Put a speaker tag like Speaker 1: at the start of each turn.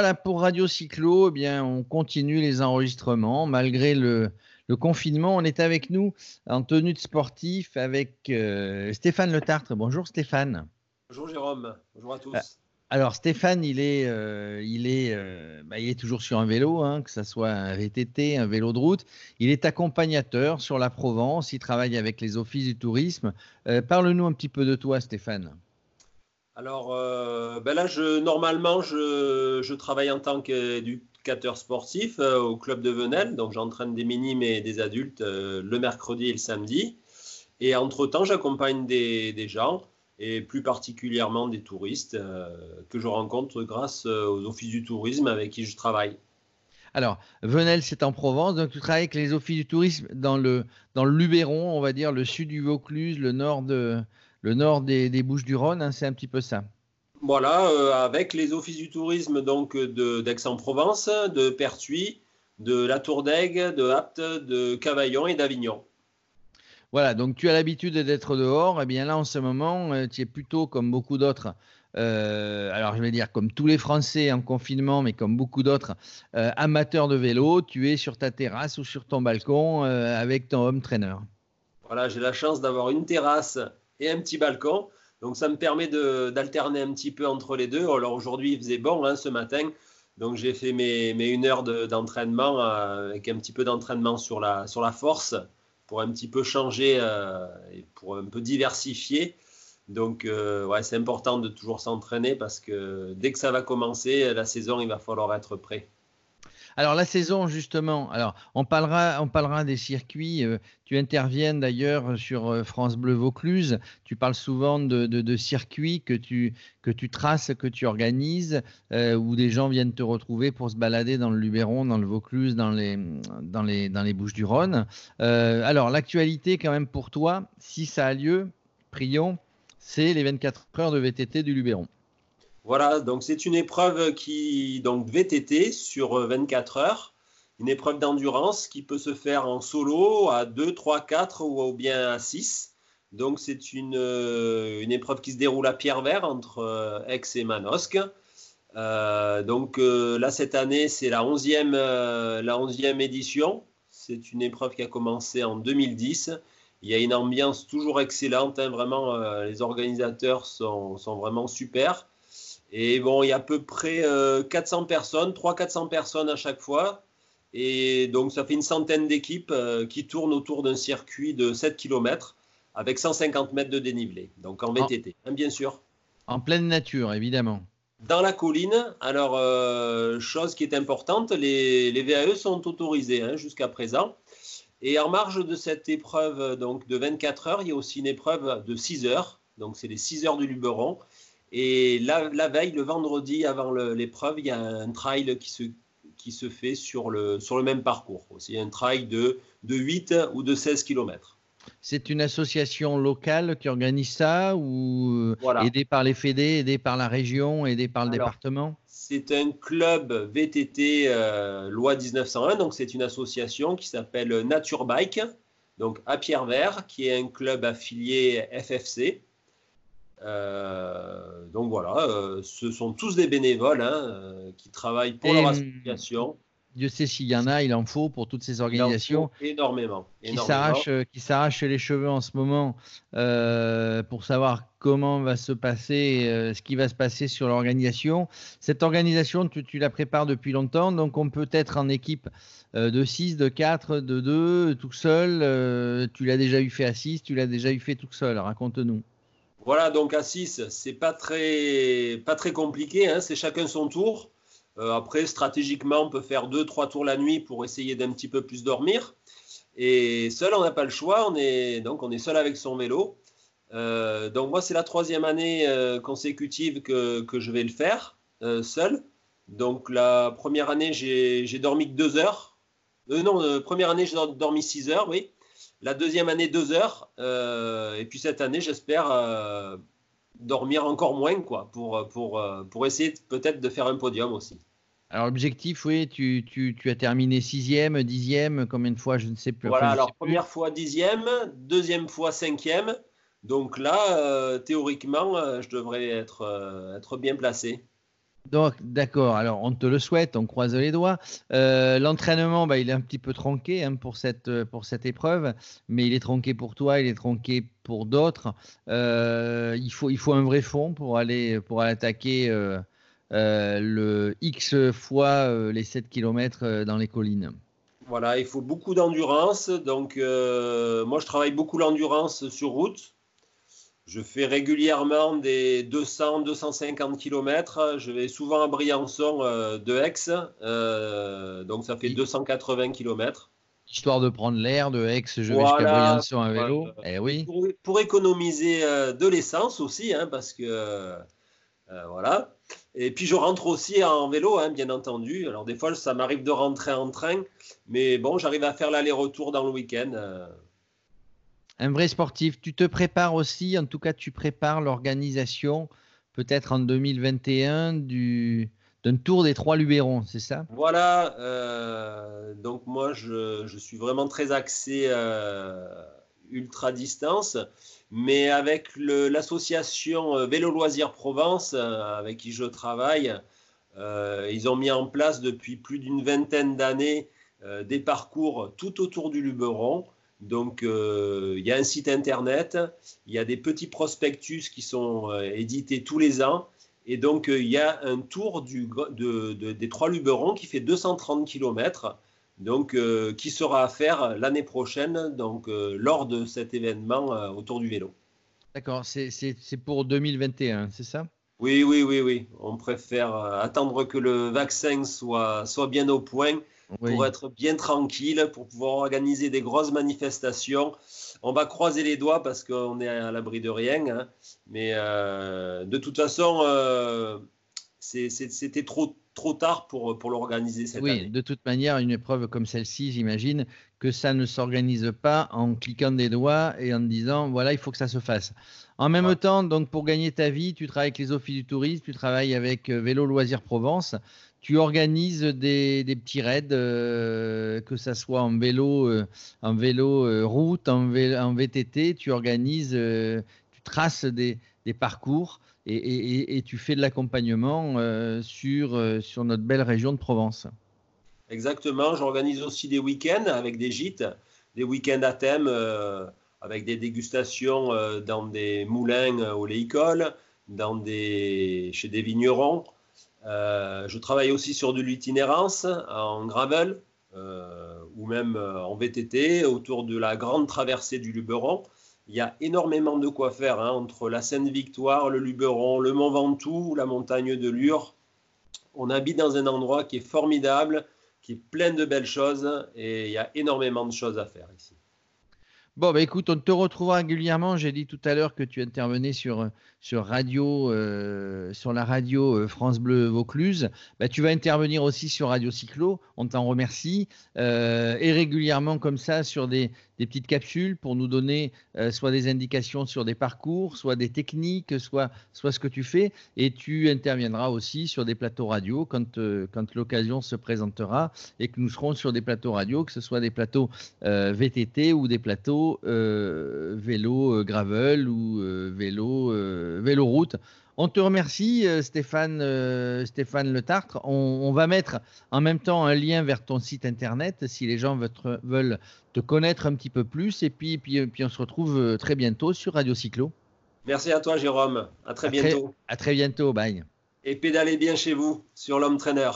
Speaker 1: voilà pour Radio Cyclo, eh bien, on continue les enregistrements malgré le, confinement. On est avec nous en tenue de sportif avec euh, Stéphane Le Tartre. Bonjour Stéphane.
Speaker 2: Bonjour Jérôme. Bonjour à tous.
Speaker 1: Euh, alors Stéphane, il est, il est, bah, il est toujours sur un vélo, hein, que ce soit un VTT, un vélo de route. Il est accompagnateur sur la Provence. Il travaille avec les offices du tourisme. Parle-nous un petit peu de toi, Stéphane.
Speaker 2: Alors euh, ben là, normalement, je, travaille en tant qu'éducateur sportif euh, au club de Venelle. Donc, j'entraîne des minimes et des adultes euh, le mercredi et le samedi. Et entre-temps, j'accompagne des, gens, et plus particulièrement des touristes que je rencontre grâce aux offices du tourisme avec qui je travaille.
Speaker 1: Alors, Venelle, c'est en Provence, donc tu travailles avec les offices du tourisme dans le, dans le Luberon, on va dire le sud du Vaucluse, le nord de, le nord des, Bouches-du-Rhône, hein, c'est un petit peu ça.
Speaker 2: Voilà, euh, avec les offices du tourisme donc d'Aix-en-Provence, de Pertuis, de La Tour d'Aigle, de Apt, de Cavaillon et d'Avignon.
Speaker 1: Voilà, donc tu as l'habitude d'être dehors. Et eh bien là, en ce moment, euh, tu es plutôt comme beaucoup d'autres. Euh, alors je vais dire comme tous les Français en confinement, mais comme beaucoup d'autres amateurs de vélo, tu es sur ta terrasse ou sur ton balcon avec ton home trainer.
Speaker 2: Voilà, j'ai la chance d'avoir une terrasse et un petit balcon. Donc ça me permet d'alterner un petit peu entre les deux. Alors aujourd'hui, il faisait bon hein, ce matin. Donc j'ai fait mes, une heure d'entraînement euh, avec un petit peu d'entraînement sur la, sur la force pour un petit peu changer euh, et pour un peu diversifier. Donc euh, ouais, c'est important de toujours s'entraîner parce que dès que ça va commencer, la saison, il va falloir être prêt.
Speaker 1: Alors la saison justement, alors on parlera, on parlera des circuits. Euh, tu interviens d'ailleurs sur euh, France Bleu Vaucluse. Tu parles souvent de, circuits que tu que tu traces, que tu organises, euh, où des gens viennent te retrouver pour se balader dans le Luberon, dans le Vaucluse, dans les dans les dans les Bouches du Rhône. alors l'actualité quand même pour toi, si ça a lieu, prions, c'est les 24 heures de VTT du Luberon.
Speaker 2: Voilà, donc c'est une épreuve qui, donc VTT sur 24 heures, une épreuve d'endurance qui peut se faire en solo à 2, 3, 4 ou bien à 6. Donc c'est une, euh, une épreuve qui se déroule à Pierre-Vert entre euh, Aix et Manosque. Euh, donc là cette année c'est la 11e, la 11e édition. C'est une épreuve qui a commencé en 2010. Il y a une ambiance toujours excellente, hein. vraiment les organisateurs sont, sont vraiment super. Et bon, il y a à peu près 400 euh, personnes, 300-400 personnes à chaque fois. Et donc, ça fait une centaine d'équipes euh, qui tournent autour d'un circuit de 7 km avec 150 mètres de dénivelé. Donc, en VTT, hein, bien sûr.
Speaker 1: En pleine nature, évidemment.
Speaker 2: Dans la colline, alors, euh, chose qui est importante, les, les VAE sont autorisés hein, jusqu'à présent. Et en marge de cette épreuve donc, de 24 heures, il y a aussi une épreuve de 6 heures. Donc, c'est les 6 heures du Luberon et la, veille, le vendredi avant l'épreuve, il y a un trail qui se, qui se fait sur le, sur le même parcours. C'est un trail de, de 8 ou de 16 km.
Speaker 1: C'est une association locale qui organise ça ou aidée par les fédés, aidée par la région, aidée par le département?
Speaker 2: C'est un club VTT euh, loi 1901, donc c'est une association qui s'appelle Nature Bike, donc à Pierre-Vert, qui est un club affilié FFC. Euh, donc voilà, euh, ce sont tous des bénévoles hein, euh, qui travaillent pour leur association.
Speaker 1: Dieu sait s'il y en a, il en faut pour toutes ces organisations.
Speaker 2: énormément.
Speaker 1: Qui s'arrachent les cheveux en ce moment pour savoir comment va se passer, ce qui va se passer sur l'organisation. Cette organisation, tu, tu, la prépares depuis longtemps, donc on peut être en équipe de 6, de 4, de 2, tout seul. tu l'as déjà eu fait à 6, tu l'as déjà eu fait tout seul. Raconte-nous.
Speaker 2: Voilà, donc à 6, c'est pas très, compliqué, hein, c'est chacun son tour. Euh, après, stratégiquement, on peut faire 2-3 tours la nuit pour essayer d'un petit peu plus dormir. Et seul, on n'a pas le choix, on est, donc on est seul avec son vélo. Euh, donc moi, c'est la troisième année euh, consécutive que, je vais le faire seul. Donc la première année, j'ai dormi que 2 heures. non, première année, j'ai dormi 6 heures, oui. La deuxième année, deux heures. Euh, et puis cette année, j'espère euh, dormir encore moins, quoi, pour, pour, euh, pour essayer peut-être de faire un podium aussi.
Speaker 1: Alors, l'objectif, oui, tu, tu, tu, as terminé sixième, dixième, combien de fois, je ne sais plus.
Speaker 2: Voilà, alors première fois dixième, deuxième fois cinquième. Donc là, théoriquement, je devrais être, être bien placé.
Speaker 1: Donc, d'accord. Alors, on te le souhaite, on croise les doigts. Euh, l'entraînement, bah, il est un petit peu tronqué hein, pour, cette, pour cette épreuve, mais il est tronqué pour toi, il est tronqué pour d'autres. Euh, il, faut, un vrai fond pour aller, pour attaquer euh, le X fois les 7 km dans les collines.
Speaker 2: Voilà, il faut beaucoup d'endurance. Donc, moi, je travaille beaucoup l'endurance sur route. Je fais régulièrement des 200-250 km. Je vais souvent à Briançon euh, de Aix, euh, donc ça fait 280 km.
Speaker 1: Histoire de prendre l'air de Aix, je vais jusqu'à Briançon à vélo. Eh oui.
Speaker 2: Pour, économiser euh, de l'essence aussi, hein, parce que voilà. Et puis je rentre aussi en vélo, hein, bien entendu. Alors des fois, ça m'arrive de rentrer en train, mais bon, j'arrive à faire l'aller-retour dans le week-end
Speaker 1: un vrai sportif. Tu te prépares aussi, en tout cas, tu prépares l'organisation, peut-être en 2021, du, d'un tour des trois Luberons, c'est ça?
Speaker 2: Voilà. Euh, donc moi, je, suis vraiment très axé euh, ultra distance, mais avec l'association euh, Vélo Loisirs Provence, avec qui je travaille, ils ont mis en place depuis plus d'une vingtaine d'années des parcours tout autour du Luberon. Donc, euh, il y a un site internet, il y a des petits prospectus qui sont euh, édités tous les ans. Et donc, euh, il y a un tour des Trois Luberons qui fait 230 km, donc, qui sera à faire l'année prochaine, donc, lors de cet événement autour du vélo.
Speaker 1: D'accord, c'est pour 2021, c'est ça?
Speaker 2: Oui, oui, oui, oui. On préfère attendre que le vaccin soit, soit bien au point pour être bien tranquille, pour pouvoir organiser des grosses manifestations. On va croiser les doigts parce qu'on est à l'abri de rien. Hein. Mais euh, de toute façon, euh, c'était trop, trop tard pour, pour l'organiser cette
Speaker 1: année. Oui, de toute manière, une épreuve comme celle-ci, j'imagine que ça ne s'organise pas en cliquant des doigts et en disant voilà, il faut que ça se fasse. En même temps, donc pour gagner ta vie, tu travailles avec les offices du tourisme, tu travailles avec euh, Vélo Loisirs Provence tu organises des, petits raids, euh, que ce soit en vélo, euh, en vélo euh, route, en, VTT, tu organises, tu traces des, parcours et, tu fais de l'accompagnement sur, sur notre belle région de Provence.
Speaker 2: Exactement, j'organise aussi des week-ends avec des gîtes, des week-ends à thème avec des dégustations dans des moulins au Léicole, dans des, chez des vignerons. Euh, je travaille aussi sur de l'itinérance en gravel euh, ou même euh, en VTT autour de la grande traversée du Luberon. Il y a énormément de quoi faire hein, entre la Seine-Victoire, le Luberon, le Mont Ventoux, la montagne de Lure. On habite dans un endroit qui est formidable, qui est plein de belles choses et il y a énormément de choses à faire ici.
Speaker 1: Bon, bah écoute, on te retrouvera régulièrement. J'ai dit tout à l'heure que tu intervenais sur, sur, radio, euh, sur la radio euh, France Bleu Vaucluse. Bah, tu vas intervenir aussi sur Radio Cyclo. On t'en remercie. Euh, et régulièrement comme ça sur des, des petites capsules pour nous donner euh, soit des indications sur des parcours, soit des techniques, soit, ce que tu fais. Et tu interviendras aussi sur des plateaux radio quand, euh, quand l'occasion se présentera et que nous serons sur des plateaux radio, que ce soit des plateaux euh, VTT ou des plateaux vélo gravel ou vélo, vélo route. On te remercie, euh, Stéphane, euh, Stéphane Le Tartre. On, va mettre en même temps un lien vers ton site internet si les gens veulent te connaître un petit peu plus. Et puis, puis, puis on se retrouve euh, très bientôt sur Radio Cyclo.
Speaker 2: Merci à toi, Jérôme. À très bientôt.
Speaker 1: à très bientôt. Bye.
Speaker 2: Et pédalez bien chez vous sur l'homme trainer.